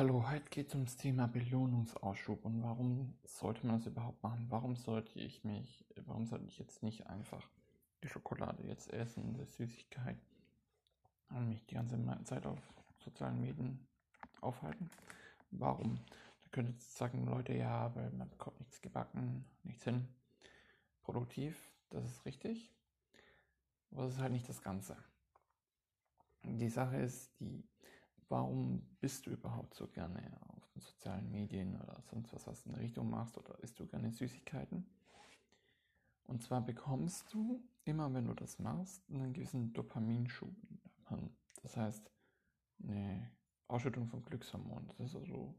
hallo, heute geht es ums Thema Belohnungsausschub und warum sollte man das überhaupt machen? Warum sollte ich mich, warum sollte ich jetzt nicht einfach die Schokolade jetzt essen, die Süßigkeit und mich die ganze Zeit auf sozialen Medien aufhalten? Warum? Da könnte jetzt sagen Leute, ja, weil man bekommt nichts gebacken, nichts hin. Produktiv, das ist richtig, aber das ist halt nicht das Ganze. Die Sache ist die, warum bist du überhaupt so gerne auf den sozialen Medien oder sonst was, was in der Richtung machst oder isst du gerne Süßigkeiten? Und zwar bekommst du immer, wenn du das machst, einen gewissen Dopaminschub. Das heißt, eine Ausschüttung von Glückshormonen. Das ist also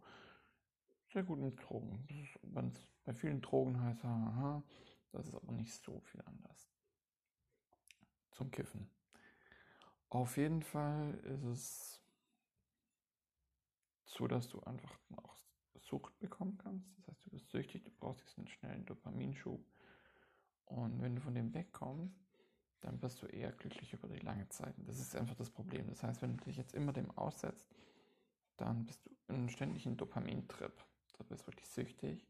sehr gut mit Drogen. Es bei vielen Drogen heißt, haha, das ist aber nicht so viel anders. Zum Kiffen. Auf jeden Fall ist es so dass du einfach auch Sucht bekommen kannst. Das heißt, du bist süchtig, du brauchst diesen schnellen Dopaminschub. Und wenn du von dem wegkommst, dann bist du eher glücklich über die lange Zeit. Das ist einfach das Problem. Das heißt, wenn du dich jetzt immer dem aussetzt, dann bist du in einem ständigen Dopamintrip. Du bist wirklich süchtig.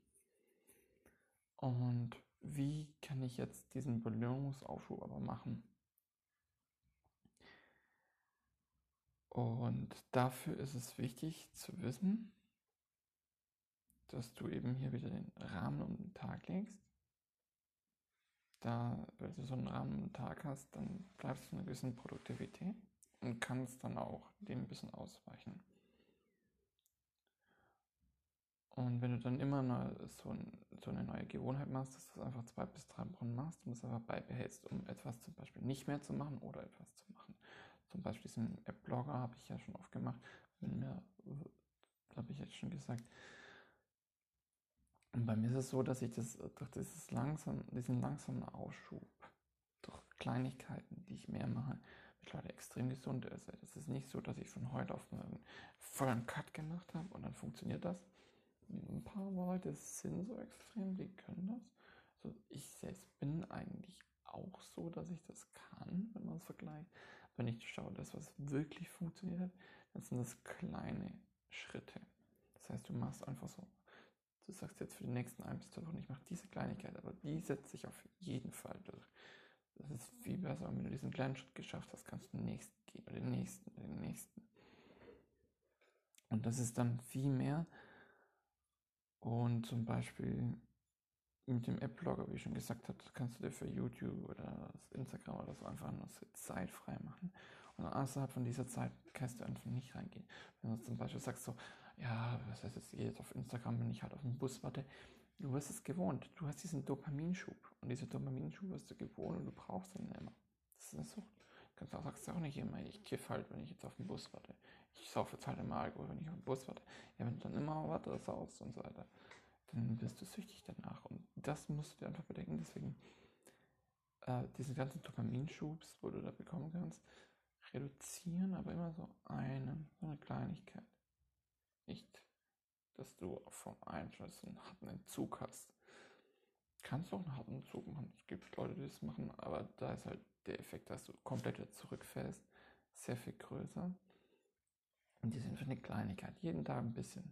Und wie kann ich jetzt diesen Belohnungsaufschub aber machen? Und dafür ist es wichtig zu wissen, dass du eben hier wieder den Rahmen um den Tag legst. Da, wenn du so einen Rahmen um den Tag hast, dann bleibst du in einer gewissen Produktivität und kannst dann auch dem ein bisschen ausweichen. Und wenn du dann immer eine, so, ein, so, eine neue Gewohnheit machst, dass du das einfach zwei bis drei Wochen machst und es einfach beibehältst, um etwas zum Beispiel nicht mehr zu machen oder etwas zu machen, zum Beispiel diesen App-Blogger habe ich ja schon oft gemacht. Wenn mir, habe ich jetzt schon gesagt. Und bei mir ist es so, dass ich das durch dieses langsam, diesen langsamen Ausschub, durch Kleinigkeiten, die ich mehr mache, mittlerweile extrem gesund esse. Das ist nicht so, dass ich von heute auf morgen voll einen Cut gemacht habe und dann funktioniert das. Ein paar Leute sind so extrem, die können das. Also ich selbst bin eigentlich auch so, dass ich das kann, wenn man es vergleicht wenn ich schaue, das, was wirklich funktioniert, dann sind das kleine Schritte. Das heißt, du machst einfach so, du sagst jetzt für die nächsten ein bis zwei Wochen, ich mache diese Kleinigkeit, aber die setze ich auf jeden Fall durch. Das ist viel besser, wenn du diesen kleinen Schritt geschafft hast, kannst du den nächsten gehen, oder den nächsten, den nächsten. Und das ist dann viel mehr. Und zum Beispiel mit dem App-Blogger, wie ich schon gesagt habe, kannst du dir für YouTube oder Instagram oder so einfach nur Zeit frei machen. Und außerhalb von dieser Zeit kannst du einfach nicht reingehen. Wenn du zum Beispiel sagst so, ja, was heißt jetzt, jetzt auf Instagram, wenn ich halt auf dem Bus warte, du wirst es gewohnt. Du hast diesen Dopaminschub. Und dieser Dopaminschub wirst du gewohnt und du brauchst ihn immer. Das ist eine Sucht. Du sagst auch nicht immer, ich kiff halt, wenn ich jetzt auf dem Bus warte. Ich saufe jetzt halt immer Alkohol, wenn ich auf dem Bus warte. Ja, wenn du dann immer wartest, saust und so weiter dann wirst du süchtig danach. Und das musst du dir einfach bedenken. Deswegen äh, diese ganzen Dopaminschubs, wo du da bekommen kannst, reduzieren, aber immer so eine, so eine Kleinigkeit. Nicht, dass du vom Einschluss einen harten Entzug hast. Kannst du auch einen harten Entzug machen. Es gibt Leute, die das machen, aber da ist halt der Effekt, dass du komplett wieder zurückfällst, sehr viel größer. Und die sind für eine Kleinigkeit. Jeden Tag ein bisschen.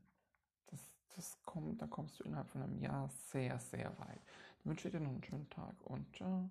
Das das kommt, da kommst du innerhalb von einem Jahr sehr, sehr weit. Ich wünsche dir noch einen schönen Tag und ciao.